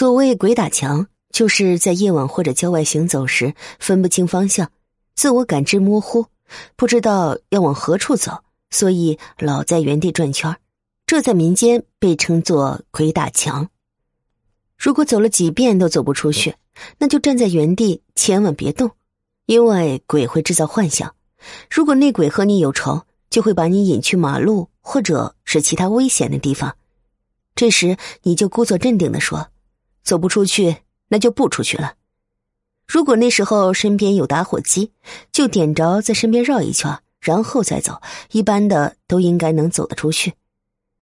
所谓鬼打墙，就是在夜晚或者郊外行走时分不清方向，自我感知模糊，不知道要往何处走，所以老在原地转圈这在民间被称作鬼打墙。如果走了几遍都走不出去，那就站在原地，千万别动，因为鬼会制造幻想。如果内鬼和你有仇，就会把你引去马路或者是其他危险的地方。这时你就故作镇定的说。走不出去，那就不出去了。如果那时候身边有打火机，就点着在身边绕一圈，然后再走。一般的都应该能走得出去。